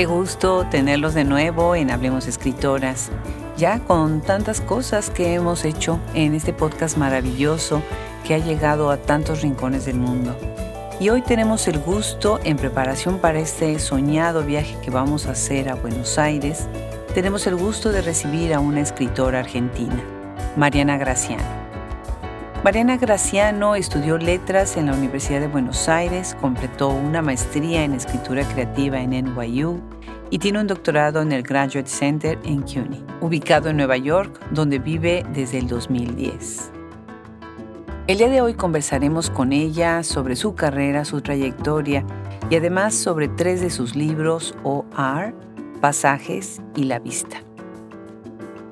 Qué gusto tenerlos de nuevo en Hablemos Escritoras, ya con tantas cosas que hemos hecho en este podcast maravilloso que ha llegado a tantos rincones del mundo. Y hoy tenemos el gusto, en preparación para este soñado viaje que vamos a hacer a Buenos Aires, tenemos el gusto de recibir a una escritora argentina, Mariana Graciano. Mariana Graciano estudió letras en la Universidad de Buenos Aires, completó una maestría en escritura creativa en NYU y tiene un doctorado en el Graduate Center en CUNY, ubicado en Nueva York, donde vive desde el 2010. El día de hoy conversaremos con ella sobre su carrera, su trayectoria y además sobre tres de sus libros OR, Pasajes y La Vista.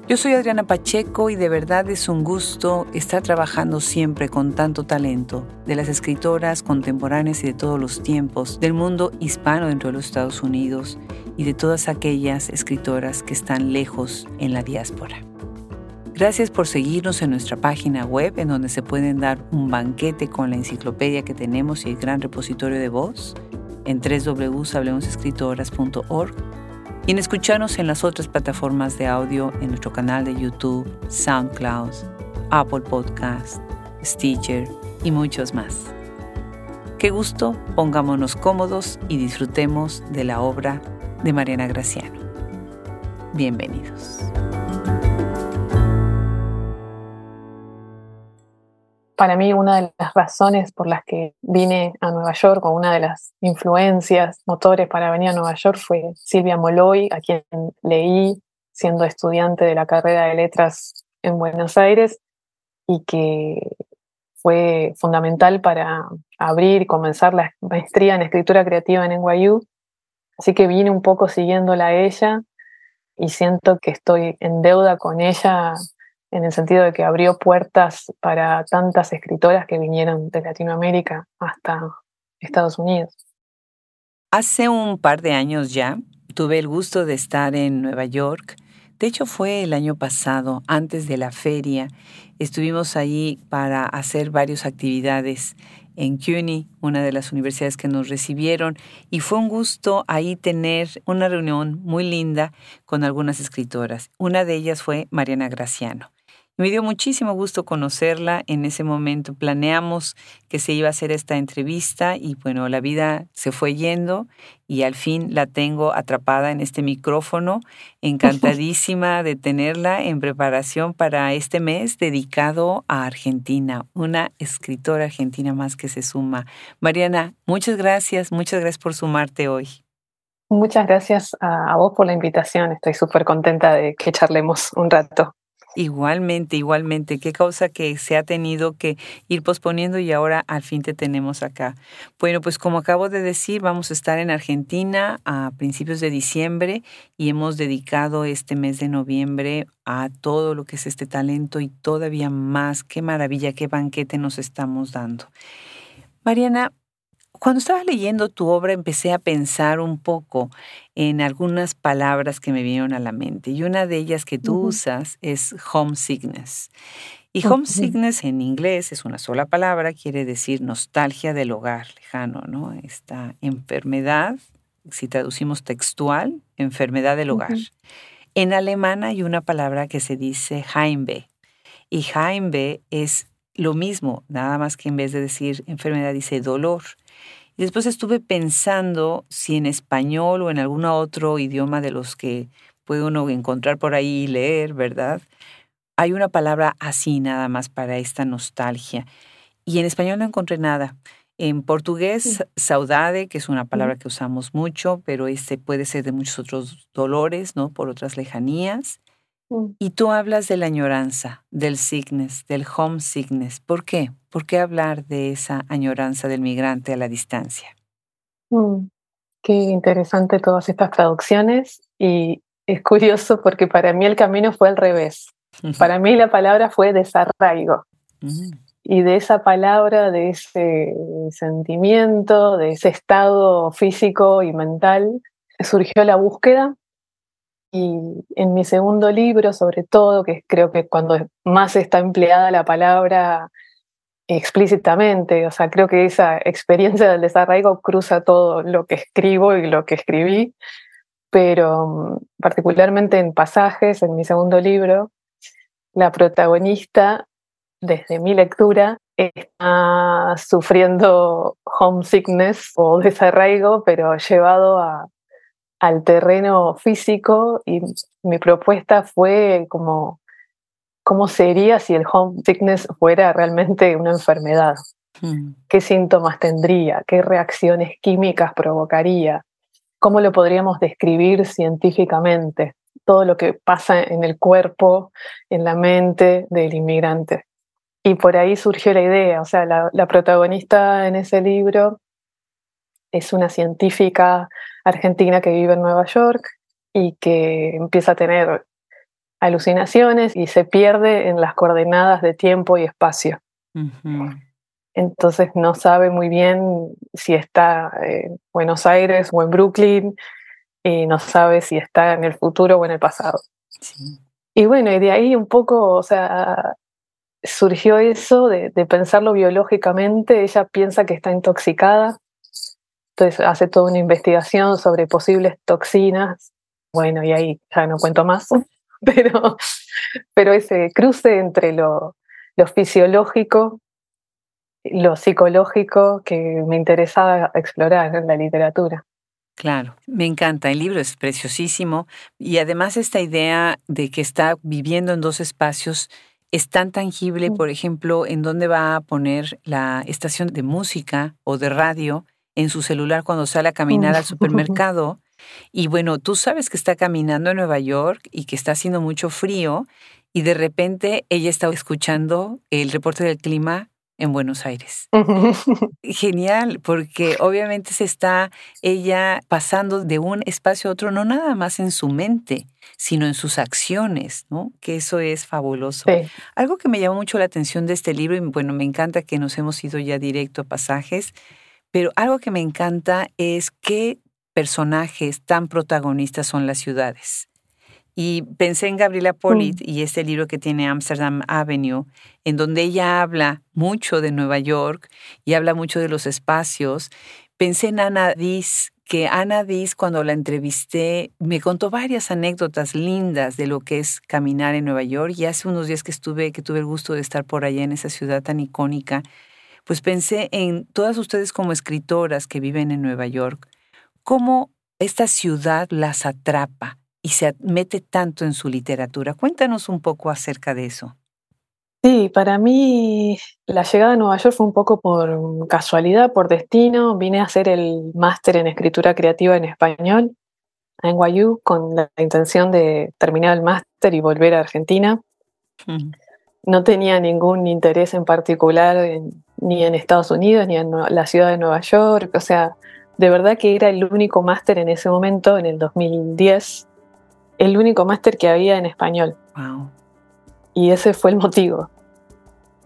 Yo soy Adriana Pacheco y de verdad es un gusto estar trabajando siempre con tanto talento de las escritoras contemporáneas y de todos los tiempos del mundo hispano dentro de los Estados Unidos y de todas aquellas escritoras que están lejos en la diáspora. Gracias por seguirnos en nuestra página web en donde se pueden dar un banquete con la enciclopedia que tenemos y el gran repositorio de voz en www.hablemosescritoras.org y en escucharnos en las otras plataformas de audio en nuestro canal de YouTube, SoundCloud, Apple Podcast, Stitcher y muchos más. Qué gusto, pongámonos cómodos y disfrutemos de la obra de Mariana Graciano. Bienvenidos. Para mí una de las razones por las que vine a Nueva York o una de las influencias, motores para venir a Nueva York fue Silvia Moloy, a quien leí siendo estudiante de la carrera de letras en Buenos Aires y que fue fundamental para abrir y comenzar la maestría en escritura creativa en NYU. Así que vine un poco siguiéndola a ella y siento que estoy en deuda con ella en el sentido de que abrió puertas para tantas escritoras que vinieron de Latinoamérica hasta Estados Unidos. Hace un par de años ya tuve el gusto de estar en Nueva York. De hecho fue el año pasado, antes de la feria. Estuvimos allí para hacer varias actividades en CUNY, una de las universidades que nos recibieron, y fue un gusto ahí tener una reunión muy linda con algunas escritoras. Una de ellas fue Mariana Graciano. Me dio muchísimo gusto conocerla. En ese momento planeamos que se iba a hacer esta entrevista y bueno, la vida se fue yendo y al fin la tengo atrapada en este micrófono. Encantadísima de tenerla en preparación para este mes dedicado a Argentina, una escritora argentina más que se suma. Mariana, muchas gracias, muchas gracias por sumarte hoy. Muchas gracias a, vos por la invitación. Estoy súper contenta de que charlemos un rato. Igualmente, igualmente. Qué causa que se ha tenido que ir posponiendo y ahora al fin te tenemos acá. Bueno, pues como acabo de decir, vamos a estar en Argentina a principios de diciembre y hemos dedicado este mes de noviembre a todo lo que es este talento y todavía más. Qué maravilla, qué banquete nos estamos dando. Mariana, cuando estaba leyendo tu obra empecé a pensar un poco en algunas palabras que me vinieron a la mente y una de ellas que tú usas es homesickness. Y homesickness en inglés es una sola palabra, quiere decir nostalgia del hogar lejano, ¿no? Esta enfermedad, si traducimos textual, enfermedad del hogar. En alemán hay una palabra que se dice Heimweh y Heimweh es lo mismo, nada más que en vez de decir enfermedad dice dolor. Y después estuve pensando si en español o en algún otro idioma de los que puede uno encontrar por ahí y leer, ¿verdad? Hay una palabra así nada más para esta nostalgia. Y en español no encontré nada. En portugués, saudade, que es una palabra que usamos mucho, pero este puede ser de muchos otros dolores, ¿no? Por otras lejanías. Mm. Y tú hablas de la añoranza, del sickness, del homesickness. ¿Por qué? ¿Por qué hablar de esa añoranza del migrante a la distancia? Mm, qué interesante todas estas traducciones y es curioso porque para mí el camino fue al revés. Para mí la palabra fue desarraigo. Mm. Y de esa palabra, de ese sentimiento, de ese estado físico y mental, surgió la búsqueda y en mi segundo libro, sobre todo, que creo que cuando más está empleada la palabra explícitamente, o sea, creo que esa experiencia del desarraigo cruza todo lo que escribo y lo que escribí. pero mm, particularmente en pasajes, en mi segundo libro, la protagonista, desde mi lectura, está sufriendo homesickness o desarraigo, pero llevado al terreno físico y mi propuesta fue como cómo sería si el homesickness fuera realmente una enfermedad. Hmm. ¿Qué síntomas tendría? ¿Qué reacciones químicas provocaría? ¿Cómo lo podríamos describir científicamente? Todo lo que pasa en el cuerpo, en la mente del inmigrante. Y por ahí surgió la idea, o sea, la, protagonista en ese libro es una científica argentina que vive en Nueva York y que empieza a tener alucinaciones y se pierde en las coordenadas de tiempo y espacio. Entonces no sabe muy bien si está en Buenos Aires o en Brooklyn y no sabe si está en el futuro o en el pasado. Y bueno, y de ahí un poco, o sea, surgió eso de, pensarlo biológicamente. Ella piensa que está intoxicada, entonces hace toda una investigación sobre posibles toxinas. Bueno, y ahí ya no cuento más, pero, pero ese cruce entre lo, lo fisiológico, lo psicológico que me interesaba explorar en la literatura. Claro, me encanta. El libro es preciosísimo y además esta idea de que está viviendo en dos espacios es tan tangible, por ejemplo, en dónde va a poner la estación de música o de radio en su celular cuando sale a caminar al supermercado. Y bueno, tú sabes que está caminando en Nueva York y que está haciendo mucho frío y de repente ella está escuchando el reporte del clima en Buenos Aires. Genial, porque obviamente se está ella pasando de un espacio a otro, no nada más en su mente, sino en sus acciones, ¿no? Que eso es fabuloso. Algo que me llamó mucho la atención de este libro, y bueno, me encanta que nos hemos ido ya directo a pasajes, pero algo que me encanta es qué personajes tan protagonistas son las ciudades. Y pensé en Gabriela Polit mm. y este libro que tiene Amsterdam Avenue, en donde ella habla mucho de Nueva York y habla mucho de los espacios. Pensé en Ana Diz, que Ana Diz, cuando la entrevisté, me contó varias anécdotas lindas de lo que es caminar en Nueva York. Y hace unos días que estuve, que tuve el gusto de estar por allá en esa ciudad tan icónica, pues pensé en todas ustedes como escritoras que viven en Nueva York, cómo esta ciudad las atrapa y se mete tanto en su literatura. Cuéntanos un poco acerca de eso. Sí, para mí la llegada a Nueva York fue un poco por casualidad, por destino. Vine a hacer el máster en escritura creativa en español en NYU con la intención de terminar el máster y volver a Argentina. No tenía ningún interés en particular ni en Estados Unidos ni en la ciudad de Nueva York. O sea, de verdad que era el único máster en ese momento, en el 2010, el único máster que había en español. Y ese fue el motivo.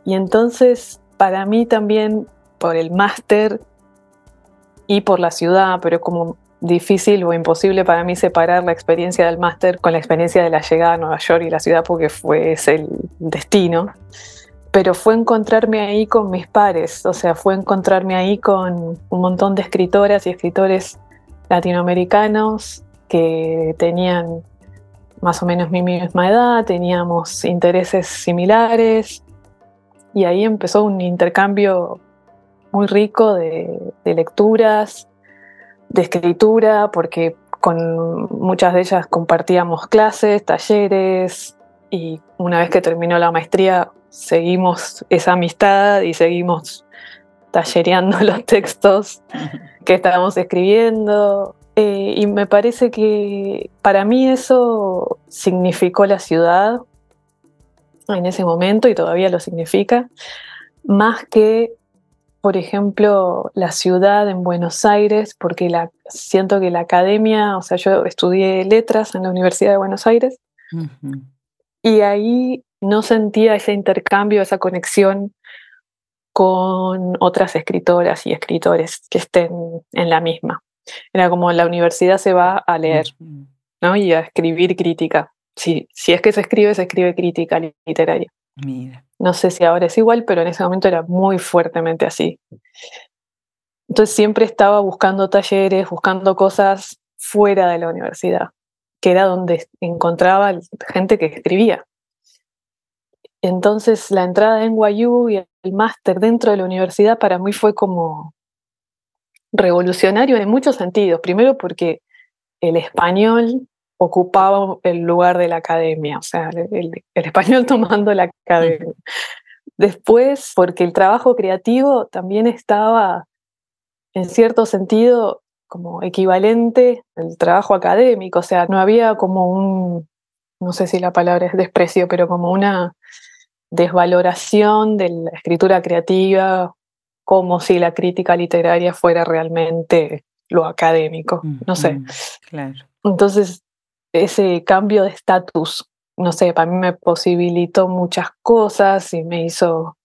Y entonces, para mí también, por el máster y por la ciudad, pero es como difícil o imposible para mí separar la experiencia del máster con la experiencia de la llegada a Nueva York y la ciudad porque fue ese el destino. Pero fue encontrarme ahí con mis pares, o sea, fue encontrarme ahí con un montón de escritoras y escritores latinoamericanos que tenían más o menos mi misma edad, teníamos intereses similares y ahí empezó un intercambio muy rico de, lecturas, de escritura, porque con muchas de ellas compartíamos clases, talleres y una vez que terminó la maestría seguimos esa amistad y seguimos tallereando los textos que estábamos escribiendo. Eh, y me parece que para mí eso significó la ciudad en ese momento y todavía lo significa, más que, por ejemplo, la ciudad en Buenos Aires, porque la, siento que la academia, o sea, yo estudié letras en la Universidad de Buenos Aires y ahí no sentía ese intercambio, esa conexión con otras escritoras y escritores que estén en la misma. Era como la universidad se va a leer, ¿no? Y a escribir crítica. Si, si es que se escribe, se escribe crítica literaria. No sé si ahora es igual, pero en ese momento era muy fuertemente así. Entonces siempre estaba buscando talleres, buscando cosas fuera de la universidad, que era donde encontraba gente que escribía. Entonces la entrada en NYU y el máster dentro de la universidad para mí fue como revolucionario en muchos sentidos. Primero porque el español ocupaba el lugar de la academia, o sea, el, español tomando la academia. Después, porque el trabajo creativo también estaba, en cierto sentido, como equivalente al trabajo académico, o sea, no había como un, no sé si la palabra es desprecio, pero como una desvaloración de la escritura creativa, como si la crítica literaria fuera realmente lo académico, mm, no sé. Mm, claro. Entonces, ese cambio de estatus, no sé, para mí me posibilitó muchas cosas y me hizo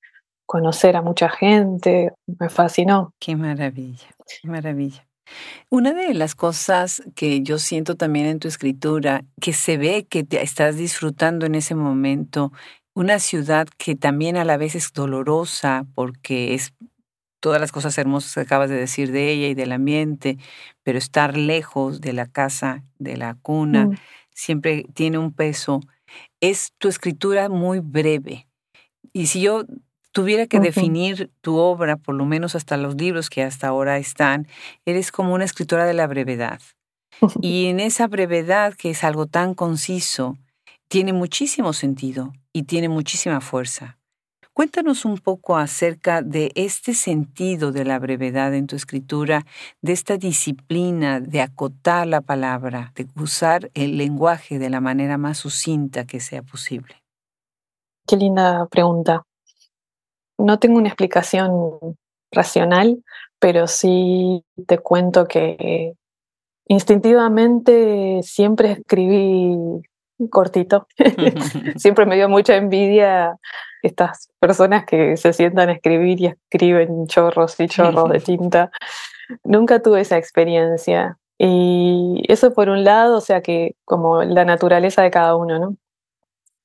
conocer a mucha gente, me fascinó. Qué maravilla, qué maravilla. Una de las cosas que yo siento también en tu escritura, que se ve que te estás disfrutando en ese momento, una ciudad que también a la vez es dolorosa porque es todas las cosas hermosas que acabas de decir de ella y del ambiente, pero estar lejos de la casa, de la cuna, mm. siempre tiene un peso. Es tu escritura muy breve. Y si yo tuviera que definir tu obra, por lo menos hasta los libros que hasta ahora están, eres como una escritora de la brevedad. Y en esa brevedad, que es algo tan conciso, tiene muchísimo sentido y tiene muchísima fuerza. Cuéntanos un poco acerca de este sentido de la brevedad en tu escritura, de esta disciplina de acotar la palabra, de usar el lenguaje de la manera más sucinta que sea posible. Qué linda pregunta. No tengo una explicación racional, pero sí te cuento que instintivamente siempre escribí cortito. siempre me dio mucha envidia estas personas que se sientan a escribir y escriben chorros y chorros de tinta. Nunca tuve esa experiencia. Y eso por un lado, o sea que como la naturaleza de cada uno, ¿no?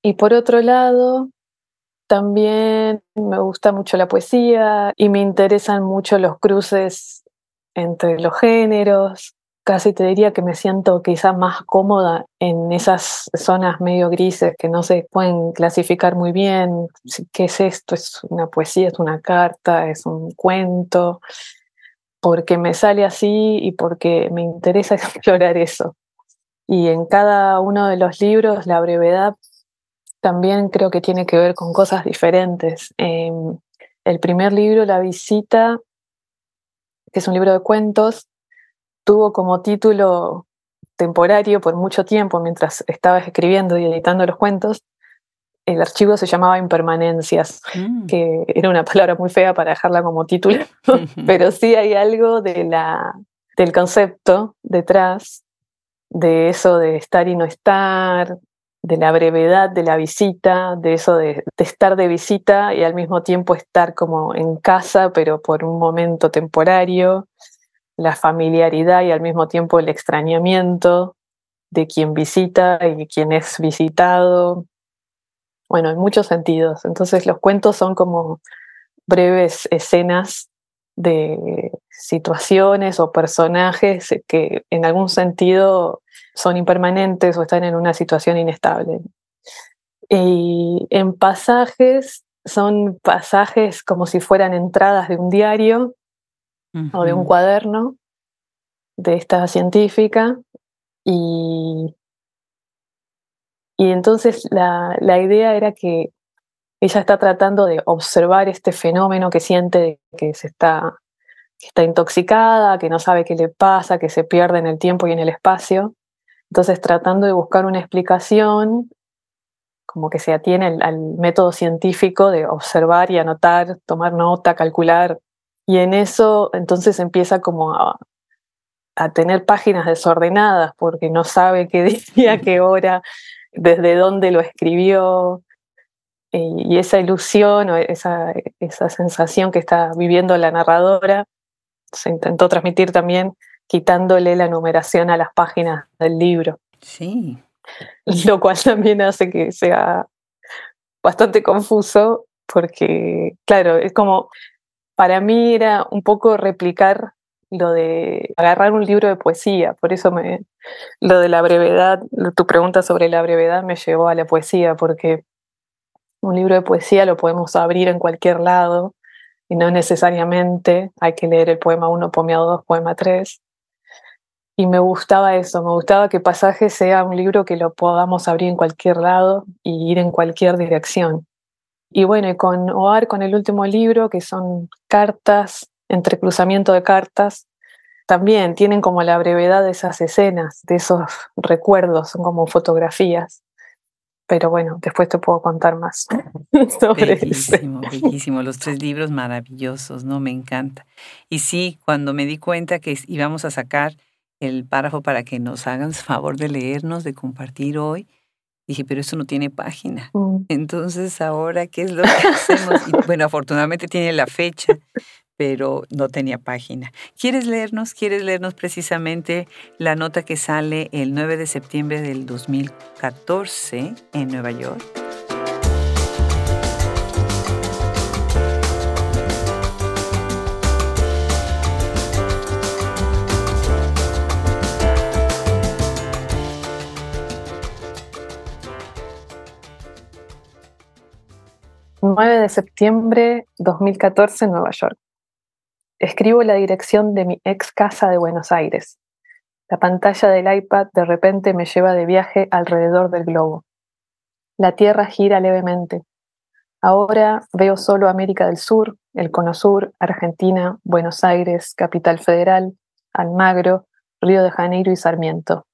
Y por otro lado, también me gusta mucho la poesía y me interesan mucho los cruces entre los géneros casi te diría que me siento quizá más cómoda en esas zonas medio grises que no se pueden clasificar muy bien. ¿Qué es esto? ¿Es una poesía? ¿Es una carta? ¿Es un cuento? Porque me sale así y porque me interesa explorar eso. Y en cada uno de los libros la brevedad también creo que tiene que ver con cosas diferentes. Em, el primer libro, La visita, que es un libro de cuentos, tuvo como título temporario por mucho tiempo mientras estaba escribiendo y editando los cuentos. El archivo se llamaba Impermanencias, mm. que era una palabra muy fea para dejarla como título, pero sí hay algo de la, del concepto detrás de eso de estar y no estar, de la brevedad de la visita, de eso de, de, estar de visita y al mismo tiempo estar como en casa, pero por un momento temporario, la familiaridad y al mismo tiempo el extrañamiento de quien visita y quien es visitado. Bueno, en muchos sentidos. Entonces los cuentos son como breves escenas de situaciones o personajes que en algún sentido son impermanentes o están en una situación inestable. Y en pasajes son pasajes como si fueran entradas de un diario o de un cuaderno de esta científica y, y entonces la, la, idea era que ella está tratando de observar este fenómeno que siente que se está, que está intoxicada, que no sabe qué le pasa, que se pierde en el tiempo y en el espacio. Entonces tratando de buscar una explicación como que se atiene al método científico de observar y anotar, tomar nota, calcular y en eso entonces empieza como a, tener páginas desordenadas porque no sabe qué día, qué hora, desde dónde lo escribió. Y, esa ilusión o esa, esa sensación que está viviendo la narradora se intentó transmitir también quitándole la numeración a las páginas del libro. Sí. Lo cual también hace que sea bastante confuso porque, claro, es como para mí era un poco replicar lo de agarrar un libro de poesía, por eso me, lo de la brevedad, tu pregunta sobre la brevedad me llevó a la poesía, porque un libro de poesía lo podemos abrir en cualquier lado y no necesariamente hay que leer el poema 1, poema 2, poema 3. Y me gustaba eso, me gustaba que Pasaje sea un libro que lo podamos abrir en cualquier lado y ir en cualquier dirección. Y bueno, y con OAR, con el último libro, que son cartas, entrecruzamiento de cartas, también tienen como la brevedad de esas escenas, de esos recuerdos, son como fotografías. Pero bueno, después te puedo contar más sobre bellísimo, los tres libros maravillosos, ¿no? Me encanta. Y sí, cuando me di cuenta que íbamos a sacar el párrafo para que nos hagan favor de leernos, de compartir hoy, dije, pero eso no tiene página. Mm. Entonces, ahora, ¿qué es lo que hacemos? bueno, afortunadamente tiene la fecha, pero no tenía página. ¿Quieres leernos? ¿Quieres leernos precisamente la nota que sale el 9 de septiembre del 2014 en Nueva York? De septiembre 2014 en Nueva York. Escribo la dirección de mi ex casa de Buenos Aires. La pantalla del iPad de repente me lleva de viaje alrededor del globo. La Tierra gira levemente. Ahora veo solo América del Sur, el Cono Sur, Argentina, Buenos Aires, Capital Federal, Almagro, Río de Janeiro y Sarmiento.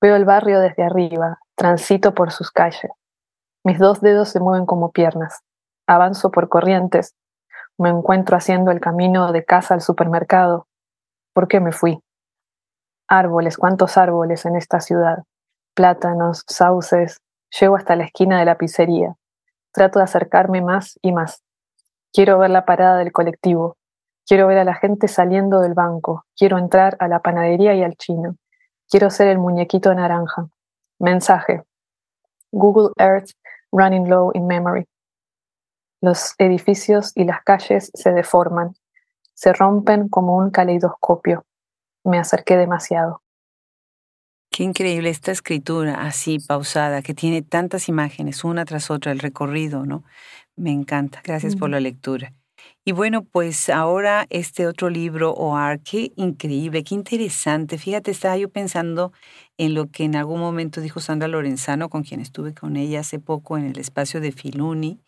Veo el barrio desde arriba, transito por sus calles. Mis dos dedos se mueven como piernas. Avanzo por corrientes, me encuentro haciendo el camino de casa al supermercado. ¿Por qué me fui? Árboles, cuántos árboles en esta ciudad. Plátanos, sauces. Llego hasta la esquina de la pizzería. Trato de acercarme más y más. Quiero ver la parada del colectivo. Quiero ver a la gente saliendo del banco. Quiero entrar a la panadería y al chino. Quiero ser el muñequito naranja. Mensaje. Google Earth running low in memory. Los edificios y las calles se deforman, se rompen como un caleidoscopio. Me acerqué demasiado. Qué increíble esta escritura así, pausada, que tiene tantas imágenes, una tras otra, el recorrido, ¿no? Me encanta. Gracias por la lectura. Y bueno, pues ahora este otro libro, OAR, qué increíble, qué interesante. Fíjate, estaba yo pensando en lo que en algún momento dijo Sandra Lorenzano, con quien estuve con ella hace poco en el espacio de Filuni,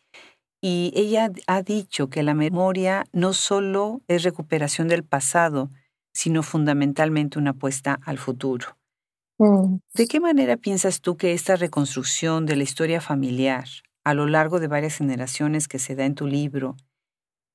y ella ha dicho que la memoria no solo es recuperación del pasado, sino fundamentalmente una apuesta al futuro. Mm. ¿De qué manera piensas tú que esta reconstrucción de la historia familiar a lo largo de varias generaciones que se da en tu libro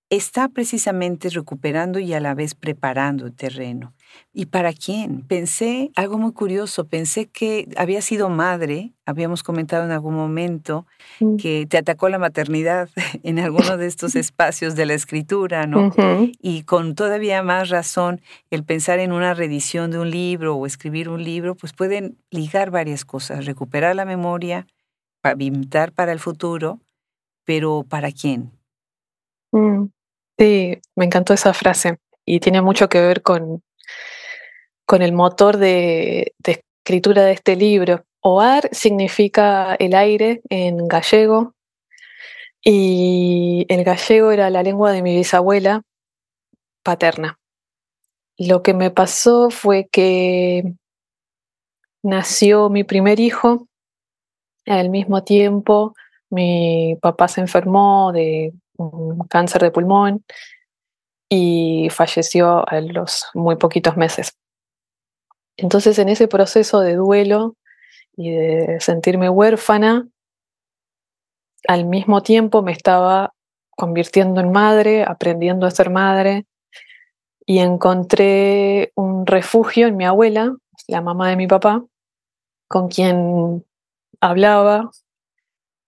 está precisamente recuperando y a la vez preparando el terreno. ¿Y para quién? Pensé algo muy curioso, pensé que había sido madre, habíamos comentado en algún momento mm. que te atacó la maternidad en alguno de estos espacios de la escritura, ¿no? Y con todavía más razón, el pensar en una reedición de un libro o escribir un libro, pues pueden ligar varias cosas, recuperar la memoria, pavimentar para el futuro, pero ¿para quién? Mm. Sí, me encantó esa frase y tiene mucho que ver con, con el motor de, escritura de este libro. Oar significa el aire en gallego y el gallego era la lengua de mi bisabuela paterna. Lo que me pasó fue que nació mi primer hijo, al mismo tiempo mi papá se enfermó de un cáncer de pulmón y falleció a los muy poquitos meses. Entonces en ese proceso de duelo y de sentirme huérfana, al mismo tiempo me estaba convirtiendo en madre, aprendiendo a ser madre, y encontré un refugio en mi abuela, la mamá de mi papá, con quien hablaba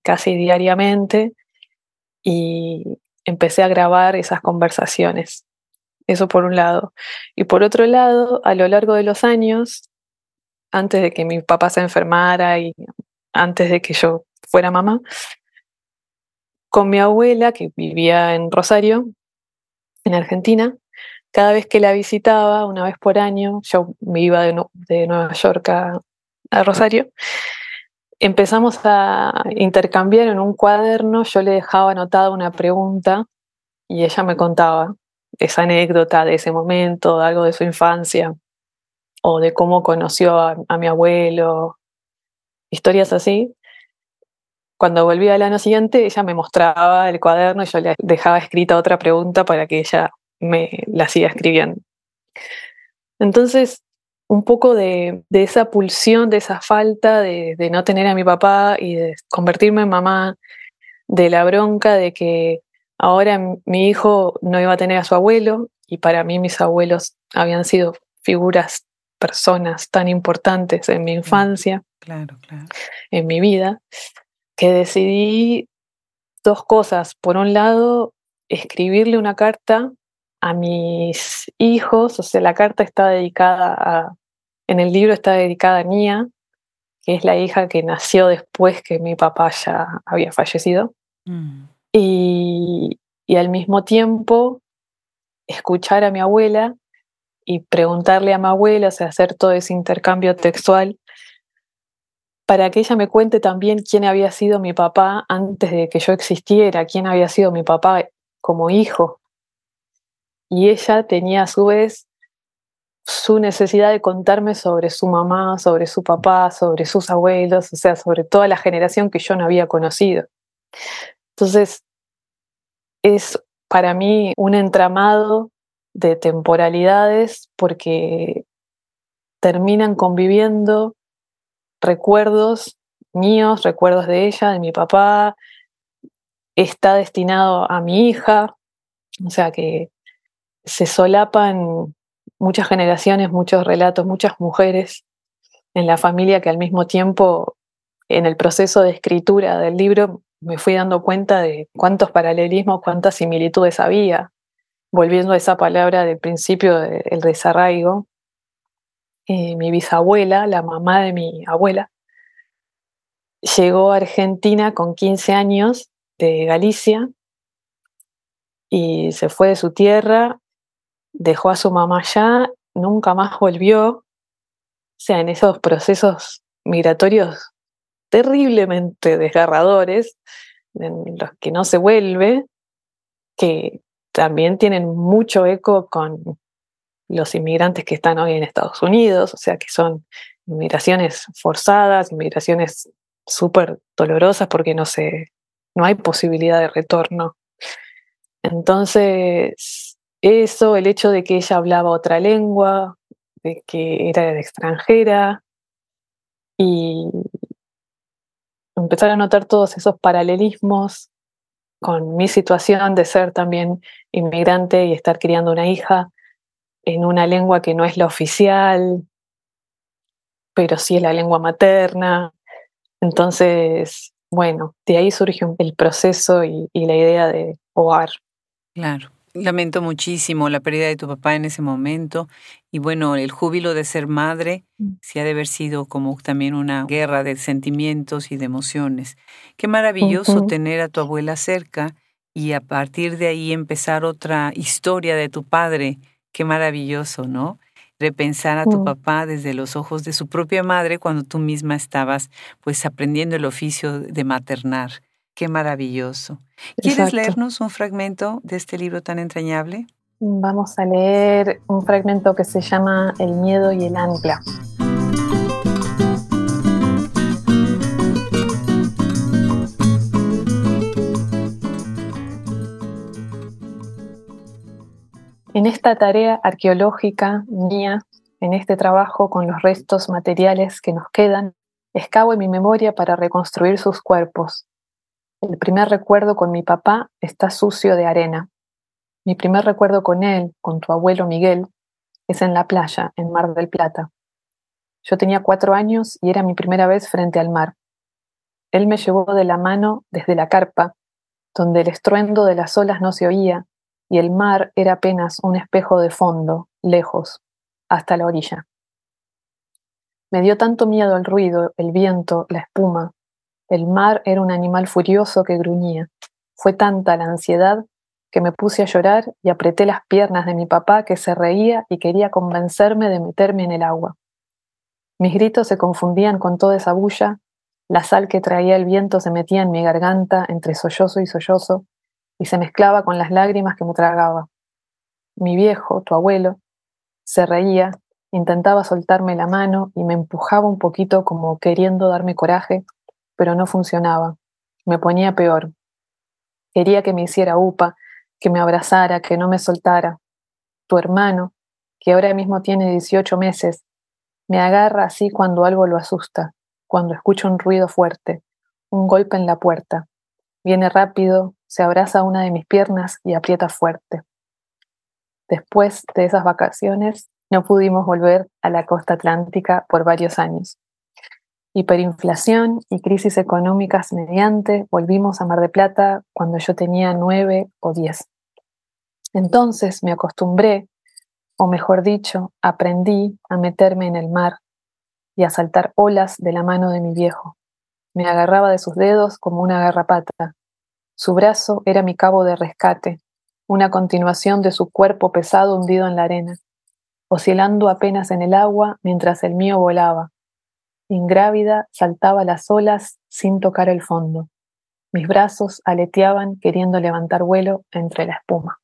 casi diariamente y empecé a grabar esas conversaciones. Eso por un lado. Y por otro lado, a lo largo de los años, antes de que mi papá se enfermara y antes de que yo fuera mamá, con mi abuela, que vivía en Rosario, en Argentina, cada vez que la visitaba, una vez por año, yo me iba de, Nueva York a Rosario, empezamos a intercambiar en un cuaderno, yo le dejaba anotada una pregunta y ella me contaba esa anécdota de ese momento, algo de su infancia, o de cómo conoció a, mi abuelo, historias así. Cuando volví al año siguiente, ella me mostraba el cuaderno y yo le dejaba escrita otra pregunta para que ella me la siga escribiendo. Entonces, un poco de, esa pulsión, de esa falta de, de, no tener a mi papá y de convertirme en mamá, de la bronca de que ahora mi hijo no iba a tener a su abuelo y para mí mis abuelos habían sido figuras, personas tan importantes en mi infancia, claro, claro. en mi vida, que decidí dos cosas. Por un lado, escribirle una carta a mis hijos, o sea, la carta está dedicada a, en el libro está dedicada a Nia, que es la hija que nació después que mi papá ya había fallecido. Mm. Y, y al mismo tiempo escuchar a mi abuela y preguntarle a mi abuela, o sea, hacer todo ese intercambio textual para que ella me cuente también quién había sido mi papá antes de que yo existiera, quién había sido mi papá como hijo y ella tenía a su vez su necesidad de contarme sobre su mamá, sobre su papá, sobre sus abuelos, o sea, sobre toda la generación que yo no había conocido. Entonces, es para mí un entramado de temporalidades porque terminan conviviendo recuerdos míos, recuerdos de ella, de mi papá, está destinado a mi hija, o sea que se solapan muchas generaciones, muchos relatos, muchas mujeres en la familia que al mismo tiempo en el proceso de escritura del libro me fui dando cuenta de cuántos paralelismos, cuántas similitudes había. Volviendo a esa palabra del principio, el desarraigo, eh, mi bisabuela, la mamá de mi abuela, llegó a Argentina con 15 años de Galicia y se fue de su tierra dejó a su mamá allá, nunca más volvió. O sea, en esos procesos migratorios terriblemente desgarradores, en los que no se vuelve, que también tienen mucho eco con los inmigrantes que están hoy en Estados Unidos, o sea, que son inmigraciones forzadas, inmigraciones súper dolorosas porque no se, no hay posibilidad de retorno. Entonces, eso, el hecho de que ella hablaba otra lengua, de que era extranjera, y empezar a notar todos esos paralelismos con mi situación de ser también inmigrante y estar criando una hija en una lengua que no es la oficial, pero sí es la lengua materna. Entonces, bueno, de ahí surge el proceso y, y la idea de hogar. Claro. Lamento muchísimo la pérdida de tu papá en ese momento y bueno, el júbilo de ser madre mm. sí ha de haber sido como también una guerra de sentimientos y de emociones. Qué maravilloso tener a tu abuela cerca y a partir de ahí empezar otra historia de tu padre. Qué maravilloso, ¿no? Repensar a tu mm. papá desde los ojos de su propia madre cuando tú misma estabas pues aprendiendo el oficio de maternar. Qué maravilloso. ¿Quieres leernos un fragmento de este libro tan entrañable? Vamos a leer un fragmento que se llama El miedo y el ancla. En esta tarea arqueológica mía, en este trabajo con los restos materiales que nos quedan, escabo en mi memoria para reconstruir sus cuerpos, el primer recuerdo con mi papá está sucio de arena. Mi primer recuerdo con él, con tu abuelo Miguel, es en la playa, en Mar del Plata. Yo tenía cuatro años y era mi primera vez frente al mar. Él me llevó de la mano desde la carpa, donde el estruendo de las olas no se oía y el mar era apenas un espejo de fondo, lejos, hasta la orilla. Me dio tanto miedo el ruido, el viento, la espuma, el mar era un animal furioso que gruñía. Fue tanta la ansiedad que me puse a llorar y apreté las piernas de mi papá que se reía y quería convencerme de meterme en el agua. Mis gritos se confundían con toda esa bulla, la sal que traía el viento se metía en mi garganta entre sollozo y sollozo y se mezclaba con las lágrimas que me tragaba. Mi viejo, tu abuelo, se reía, intentaba soltarme la mano y me empujaba un poquito como queriendo darme coraje, pero no funcionaba. Me ponía peor. Quería que me hiciera upa, que me abrazara, que no me soltara. Tu hermano, que ahora mismo tiene 18 meses, me agarra así cuando algo lo asusta, cuando escucho un ruido fuerte, un golpe en la puerta. Viene rápido, se abraza a una de mis piernas y aprieta fuerte. Después de esas vacaciones, no pudimos volver a la costa atlántica por varios años. Hiperinflación y crisis económicas mediante, volvimos a Mar de Plata cuando yo tenía nueve o diez. Entonces me acostumbré, o mejor dicho, aprendí a meterme en el mar y a saltar olas de la mano de mi viejo. Me agarraba de sus dedos como una garrapata. Su brazo era mi cabo de rescate, una continuación de su cuerpo pesado hundido en la arena, oscilando apenas en el agua mientras el mío volaba. Ingrávida saltaba las olas sin tocar el fondo. Mis brazos aleteaban queriendo levantar vuelo entre la espuma.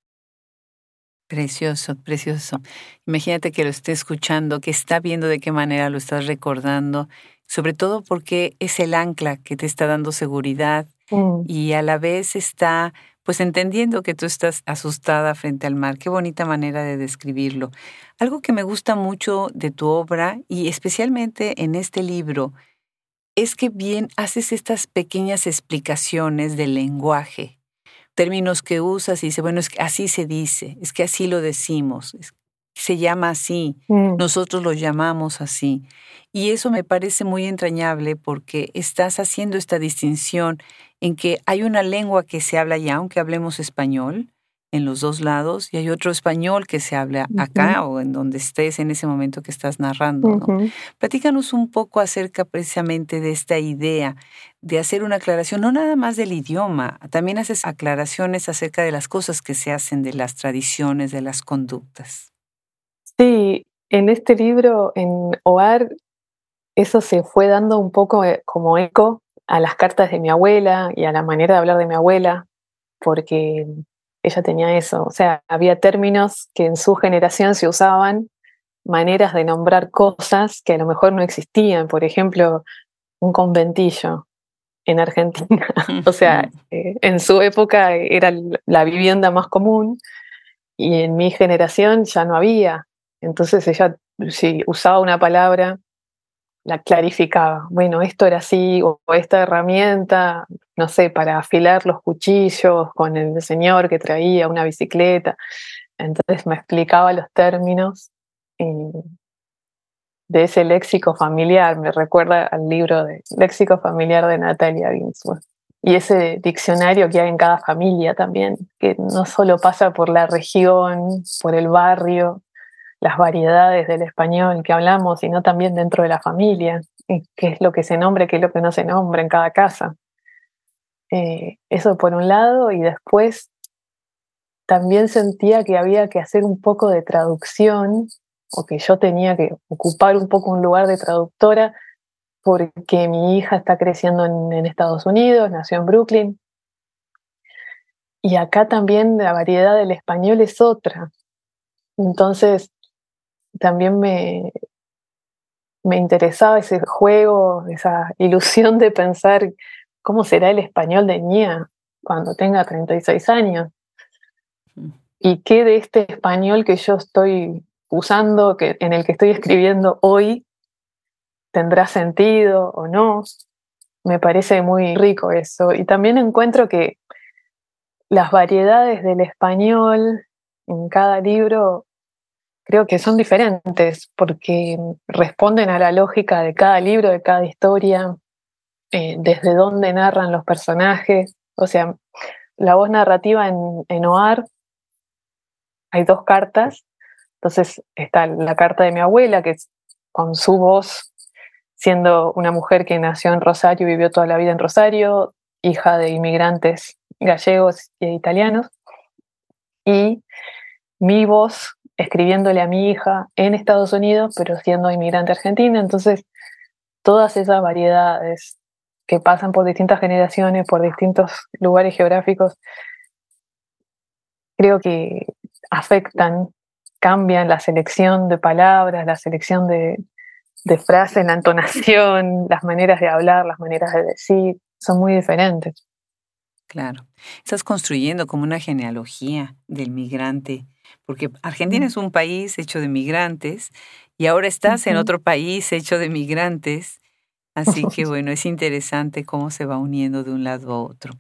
Precioso, precioso. Imagínate que lo esté escuchando, que está viendo de qué manera lo estás recordando, sobre todo porque es el ancla que te está dando seguridad mm. y a la vez está pues entendiendo que tú estás asustada frente al mar. Qué bonita manera de describirlo. Algo que me gusta mucho de tu obra y especialmente en este libro es que bien haces estas pequeñas explicaciones del lenguaje términos que usas y dice, bueno, es que así se dice, es que así lo decimos, se llama así, mm. nosotros lo llamamos así. Y eso me parece muy entrañable porque estás haciendo esta distinción en que hay una lengua que se habla ya, aunque hablemos español, en los dos lados y hay otro español que se habla acá o en donde estés en ese momento que estás narrando. Platícanos un poco acerca precisamente de esta idea de hacer una aclaración, no nada más del idioma, también haces aclaraciones acerca de las cosas que se hacen, de las tradiciones, de las conductas. Sí, en este libro, en OAR, eso se fue dando un poco eh, como eco a las cartas de mi abuela y a la manera de hablar de mi abuela, porque ella tenía eso, o sea, había términos que en su generación se usaban, maneras de nombrar cosas que a lo mejor no existían, por ejemplo, un conventillo en Argentina, o sea, eh, en su época era la vivienda más común y en mi generación ya no había, entonces ella si usaba una palabra la clarificaba. Bueno, esto era así, o esta herramienta, no sé, para afilar los cuchillos con el señor que traía una bicicleta. Entonces me explicaba los términos de ese léxico familiar. Me recuerda al libro de Léxico Familiar de Natalia Ginsburg. Y ese diccionario que hay en cada familia también, que no solo pasa por la región, por el barrio, las variedades del español que hablamos, sino también dentro de la familia, qué es lo que se nombra, qué es lo que no se nombra en cada casa. Eh, eso por un lado, y después también sentía que había que hacer un poco de traducción, o que yo tenía que ocupar un poco un lugar de traductora, porque mi hija está creciendo en Estados Unidos, nació en Brooklyn, y acá también la variedad del español es otra. Entonces, también me, me interesaba ese juego, esa ilusión de pensar cómo será el español de Nia cuando tenga 36 años. Mm. Y qué de este español que yo estoy usando, que, en el que estoy escribiendo hoy, tendrá sentido o no. Me parece muy rico eso. Y también encuentro que las variedades del español en cada libro creo que son diferentes porque responden a la lógica de cada libro, de cada historia, eh, desde dónde narran los personajes. O sea, la voz narrativa en, OAR hay dos cartas. Entonces está la carta de mi abuela, que es con su voz, siendo una mujer que nació en Rosario y vivió toda la vida en Rosario, hija de inmigrantes gallegos e italianos. y mi voz escribiéndole a mi hija en Estados Unidos, pero siendo inmigrante argentina. Entonces, todas esas variedades que pasan por distintas generaciones, por distintos lugares geográficos, creo que afectan, cambian la selección de palabras, la selección de, frases, la entonación, las maneras de hablar, las maneras de decir, son muy diferentes. Claro, estás construyendo como una genealogía del migrante, porque Argentina es un país hecho de migrantes y ahora estás en otro país hecho de migrantes, así que bueno, es interesante cómo se va uniendo de un lado a otro.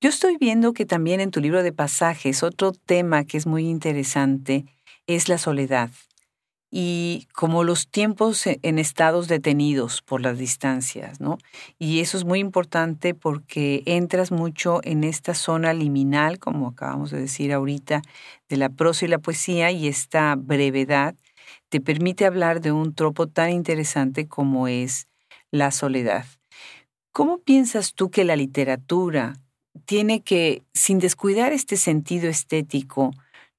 Yo estoy viendo que también en tu libro de pasajes otro tema que es muy interesante es la soledad y como los tiempos e, en estados detenidos por las distancias, ¿no? Y eso es muy importante porque entras mucho en esta zona liminal, como acabamos de decir ahorita, de la prosa y la poesía, y esta brevedad te permite hablar de un tropo tan interesante como es la soledad. ¿Cómo piensas tú que la literatura tiene que, sin descuidar este sentido estético,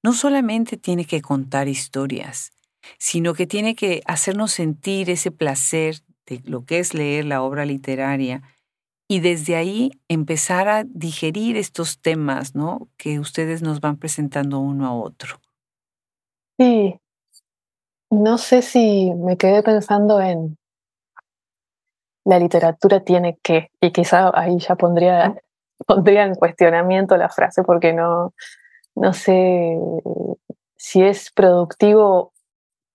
no solamente tiene que contar historias, sino que tiene que hacernos sentir ese placer de lo que es leer la obra literaria y desde ahí empezar a digerir estos temas, ¿no? Que ustedes nos van presentando uno a otro. Sí, no sé si me quedé pensando en la literatura tiene que, y quizá ahí ya pondría, pondría en cuestionamiento la frase porque no, no sé si es productivo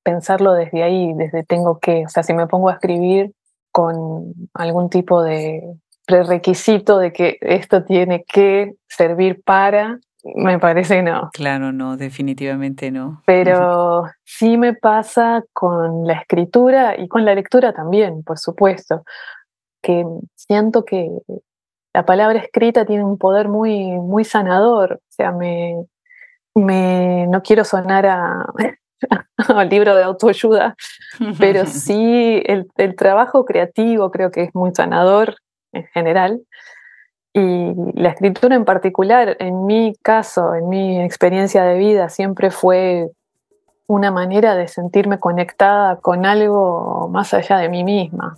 pensarlo desde ahí, desde tengo que, o sea, si me pongo a escribir con algún tipo de prerequisito de que esto tiene que servir para, me parece que no. Claro, no, definitivamente no. Pero sí me pasa con la escritura y con la lectura también, por supuesto, que siento que la palabra escrita tiene un poder muy, muy sanador. O sea, me, me no quiero sonar a, al libro de autoayuda, pero sí el, trabajo creativo creo que es muy sanador en general. Y la escritura en particular, en mi caso, en mi experiencia de vida, siempre fue una manera de sentirme conectada con algo más allá de mí misma.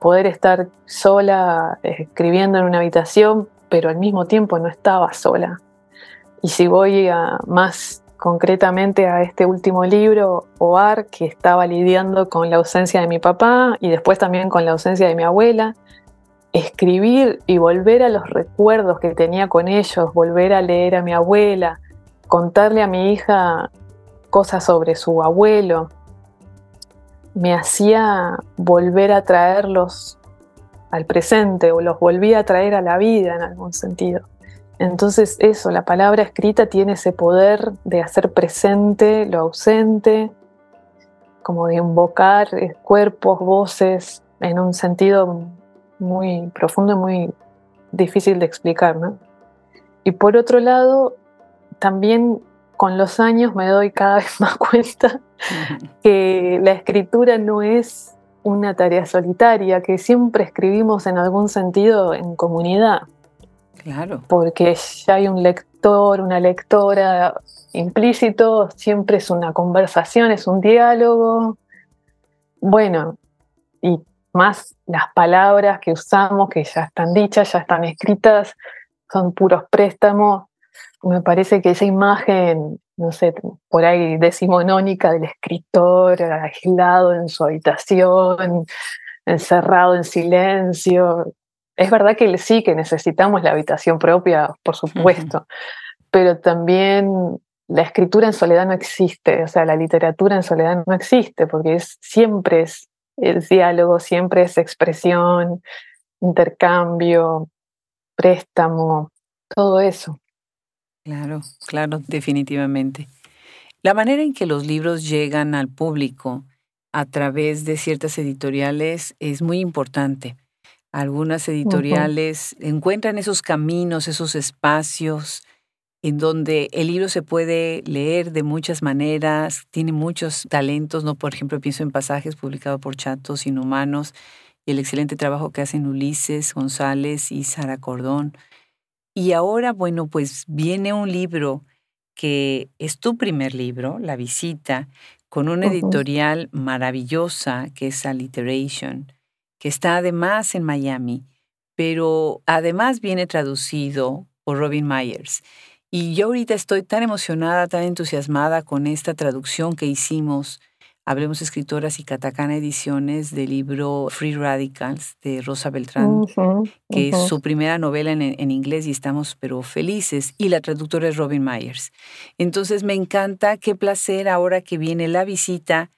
Poder estar sola escribiendo en una habitación, pero al mismo tiempo no estaba sola. Y si voy a más concretamente a este último libro, Oar, que estaba lidiando con la ausencia de mi papá y después también con la ausencia de mi abuela. Escribir y volver a los recuerdos que tenía con ellos, volver a leer a mi abuela, contarle a mi hija cosas sobre su abuelo, me hacía volver a traerlos al presente o los volvía a traer a la vida en algún sentido. Entonces eso, la palabra escrita tiene ese poder de hacer presente lo ausente, como de invocar eh, cuerpos, voces, en un sentido muy profundo y muy difícil de explicar. ¿no? Y por otro lado, también con los años me doy cada vez más cuenta que la escritura no es una tarea solitaria, que siempre escribimos en algún sentido en comunidad. Claro. Porque ya hay un lector, una lectora implícito, siempre es una conversación, es un diálogo. Bueno, y más las palabras que usamos, que ya están dichas, ya están escritas, son puros préstamos. Me parece que esa imagen, no sé, por ahí decimonónica del escritor aislado en su habitación, encerrado en silencio, es verdad que sí, que necesitamos la habitación propia, por supuesto, pero también la escritura en soledad no existe, o sea, la literatura en soledad no existe, porque es, siempre es el diálogo, siempre es expresión, intercambio, préstamo, todo eso. Claro, claro, definitivamente. La manera en que los libros llegan al público a través de ciertas editoriales es muy importante. Algunas editoriales encuentran esos caminos, esos espacios en donde el libro se puede leer de muchas maneras, tiene muchos talentos, ¿no? Por ejemplo, pienso en pasajes publicados por Chatos Inhumanos y el excelente trabajo que hacen Ulises González y Sara Cordón. Y ahora, bueno, pues viene un libro que es tu primer libro, La Visita, con una editorial maravillosa que es Alliteration, que está además en Miami, pero además viene traducido por Robin Myers. Y yo ahorita estoy tan emocionada, tan entusiasmada con esta traducción que hicimos Hablemos Escritoras y Catacana Ediciones del libro Free Radicals de Rosa Beltrán, que es su primera novela en, inglés y estamos pero felices. Y la traductora es Robin Myers. Entonces me encanta, qué placer ahora que viene la visita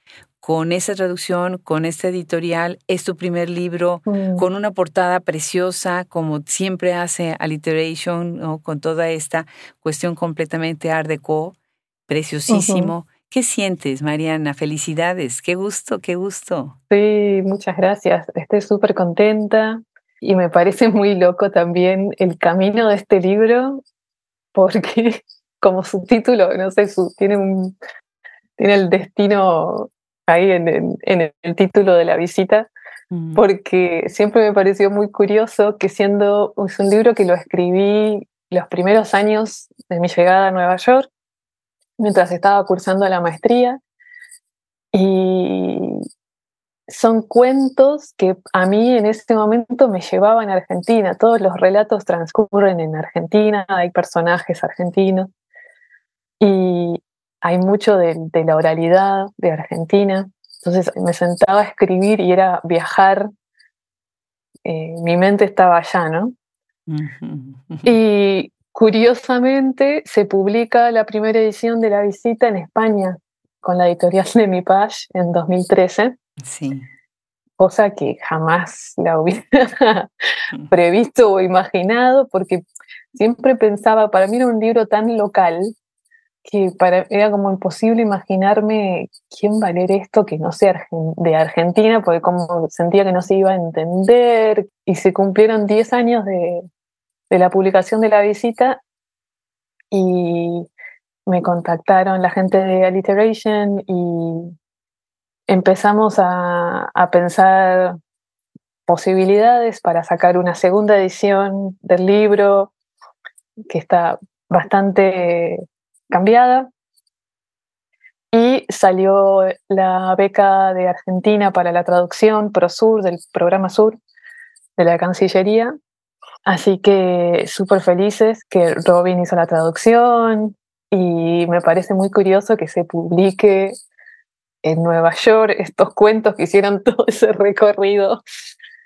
con esa traducción, con esta editorial. Es tu primer libro mm. con una portada preciosa, como siempre hace Alliteration, con toda esta cuestión completamente art deco, preciosísimo. ¿Qué sientes, Mariana? Felicidades, qué gusto, qué gusto. Sí, muchas gracias. Estoy súper contenta y me parece muy loco también el camino de este libro, porque como subtítulo, no sé, tiene, un, tiene el destino ahí en, el título de la visita, mm. porque siempre me pareció muy curioso que siendo es un libro que lo escribí los primeros años de mi llegada a Nueva York, mientras estaba cursando la maestría. Y son cuentos que a mí en este momento me llevaban a Argentina. Todos los relatos transcurren en Argentina, hay personajes argentinos y hay mucho de, la oralidad de Argentina. Entonces me sentaba a escribir y era viajar. Eh, mi mente estaba allá, ¿no? Y Curiosamente, se publica la primera edición de La Visita en España con la editorial de Mi Page en 2013. Sí. Cosa que jamás la hubiera previsto o imaginado, porque siempre pensaba, para mí era un libro tan local que para, era como imposible imaginarme quién va a leer esto que no sea de Argentina, porque como sentía que no se iba a entender. Y se cumplieron 10 años de, de la publicación de la visita y me contactaron la gente de Alliteration y empezamos a, pensar posibilidades para sacar una segunda edición del libro que está bastante cambiada. Y salió la beca de Argentina para la traducción ProSur del programa Sur de la Cancillería Así que súper felices que Robin hizo la traducción y me parece muy curioso que se publique en Nueva York estos cuentos que hicieron todo ese recorrido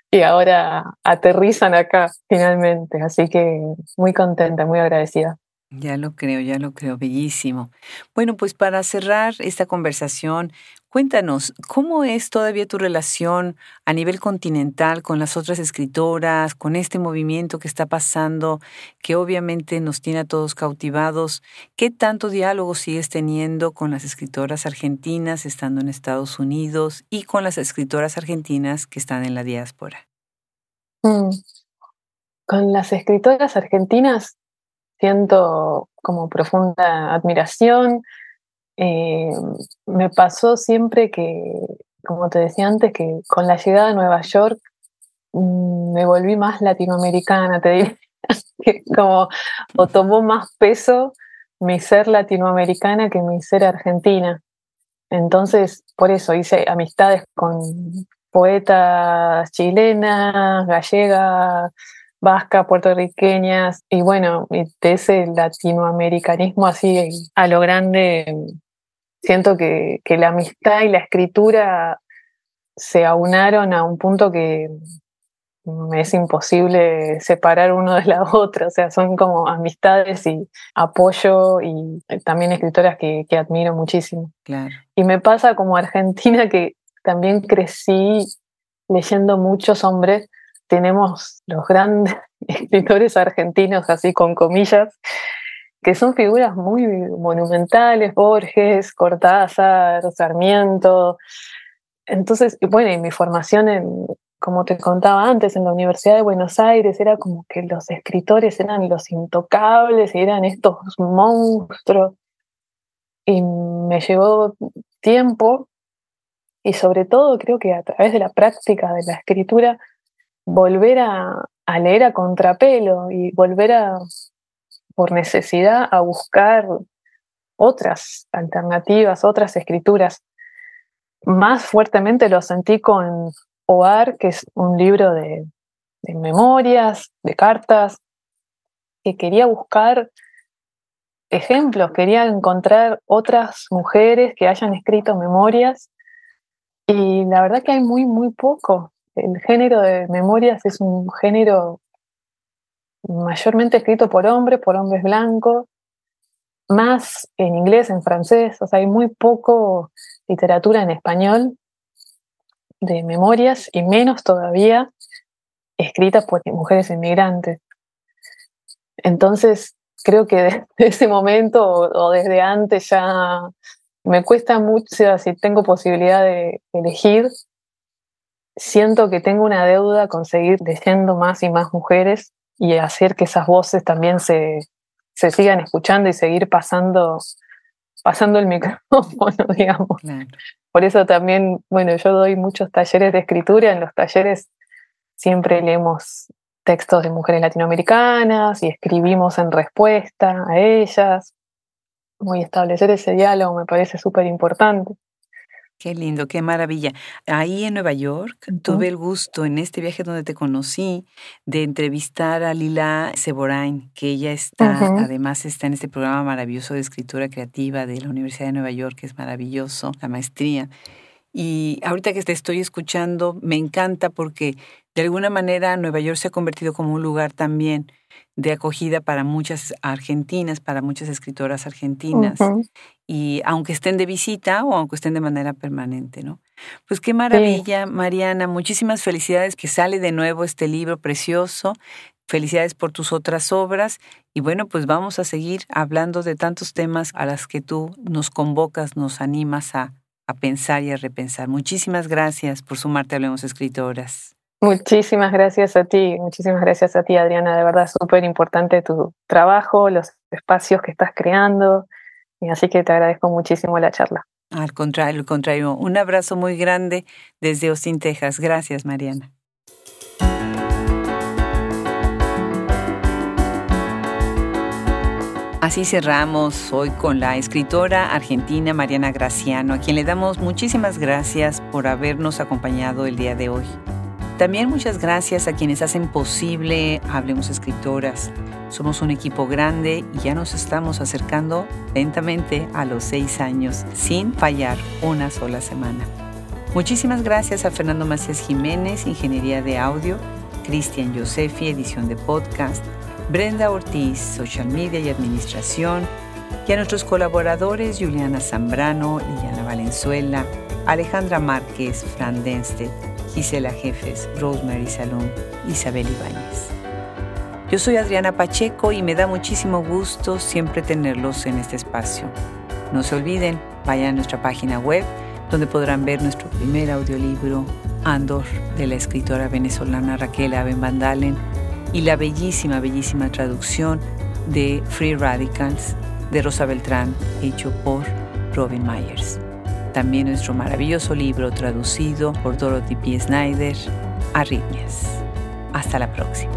y ahora aterrizan acá finalmente. Así que muy contenta, muy agradecida. Ya lo creo, ya lo creo, bellísimo. Bueno, pues para cerrar esta conversación, cuéntanos, ¿cómo es todavía tu relación a nivel continental con las otras escritoras, con este movimiento que está pasando, que obviamente nos tiene a todos cautivados? ¿Qué tanto diálogo sigues teniendo con las escritoras argentinas estando en Estados Unidos y con las escritoras argentinas que están en la diáspora? Mm. Con las escritoras argentinas siento como profunda admiración. Eh, me pasó siempre que, como te decía antes, que con la llegada a Nueva York mm, me volví más latinoamericana, te diría, como o tomó más peso mi ser latinoamericana que mi ser argentina. Entonces, por eso hice amistades con poetas chilenas, gallegas, vasca, puertorriqueñas, y bueno, de ese latinoamericanismo así a lo grande, siento que, que la amistad y la escritura se aunaron a un punto que me es imposible separar uno de la otra, o sea, son como amistades y apoyo y también escritoras que, que admiro muchísimo. Claro. Y me pasa como argentina que también crecí leyendo muchos hombres tenemos los grandes escritores argentinos, así con comillas, que son figuras muy monumentales, Borges, Cortázar, Sarmiento. Entonces, bueno, y mi formación como te contaba antes, en la Universidad de Buenos Aires, era como que los escritores eran los intocables, eran estos monstruos. Y me llevó tiempo, y sobre todo creo que a través de la práctica de la escritura, volver a, leer a contrapelo y volver a, por necesidad, a buscar otras alternativas, otras escrituras. Más fuertemente lo sentí con Oar, que es un libro de, de memorias, de cartas, que quería buscar ejemplos, quería encontrar otras mujeres que hayan escrito memorias y la verdad que hay muy, muy poco. El género de memorias es un género mayormente escrito por hombres, por hombres blancos, más en inglés, en francés, o sea, hay muy poco literatura en español de memorias y menos todavía escritas por mujeres inmigrantes. Entonces, creo que desde ese momento o, desde antes ya me cuesta mucho, si tengo posibilidad de elegir, siento que tengo una deuda con seguir leyendo más y más mujeres y hacer que esas voces también se, se sigan escuchando y seguir pasando, pasando el micrófono, digamos. Por eso también, bueno, yo doy muchos talleres de escritura, en los talleres siempre leemos textos de mujeres latinoamericanas y escribimos en respuesta a ellas. Muy establecer ese diálogo me parece súper importante. Qué lindo, qué maravilla. Ahí en Nueva York tuve el gusto en este viaje donde te conocí de entrevistar a Lila Seborain, que ella está, además está en este programa maravilloso de escritura creativa de la Universidad de Nueva York, que es maravilloso, la maestría. Y ahorita que te estoy escuchando, me encanta porque de alguna manera Nueva York se ha convertido como un lugar también de acogida para muchas argentinas, para muchas escritoras argentinas, y aunque estén de visita o aunque estén de manera permanente, ¿no? Pues qué maravilla, Mariana, muchísimas felicidades que sale de nuevo este libro precioso, felicidades por tus otras obras, y bueno, pues vamos a seguir hablando de tantos temas a las que tú nos convocas, nos animas a, a pensar y a repensar. Muchísimas gracias por sumarte a Hablemos Escritoras. Muchísimas gracias a ti, muchísimas gracias a ti, Adriana. De verdad, súper importante tu trabajo, los espacios que estás creando. Así que te agradezco muchísimo la charla. Al contrario, al contrario. Un abrazo muy grande desde Austin, Texas. Gracias, Mariana. Así cerramos hoy con la escritora argentina Mariana Graciano, a quien le damos muchísimas gracias por habernos acompañado el día de hoy. También muchas gracias a quienes hacen posible Hablemos Escritoras. Somos un equipo grande y ya nos estamos acercando lentamente a los seis años sin fallar una sola semana. Muchísimas gracias a Fernando Macías Jiménez, Ingeniería de Audio, Cristian Josefi, Edición de Podcast, Brenda Ortiz, Social Media y Administración, y a nuestros colaboradores Juliana Zambrano, Liliana Valenzuela, Alejandra Márquez, Fran Denstedt, Gisela Jefes, Rosemary Salón, Isabel Ibáñez. Yo soy Adriana Pacheco y me da muchísimo gusto siempre tenerlos en este espacio. No se olviden, vayan a nuestra página web donde podrán ver nuestro primer audiolibro, Andor, de la escritora venezolana Raquel Aben Vandalen, y la bellísima, bellísima traducción de Free Radicals de Rosa Beltrán, hecho por Robin Myers. También nuestro maravilloso libro traducido por Dorothy P. Snyder, Arritmias. Hasta la próxima.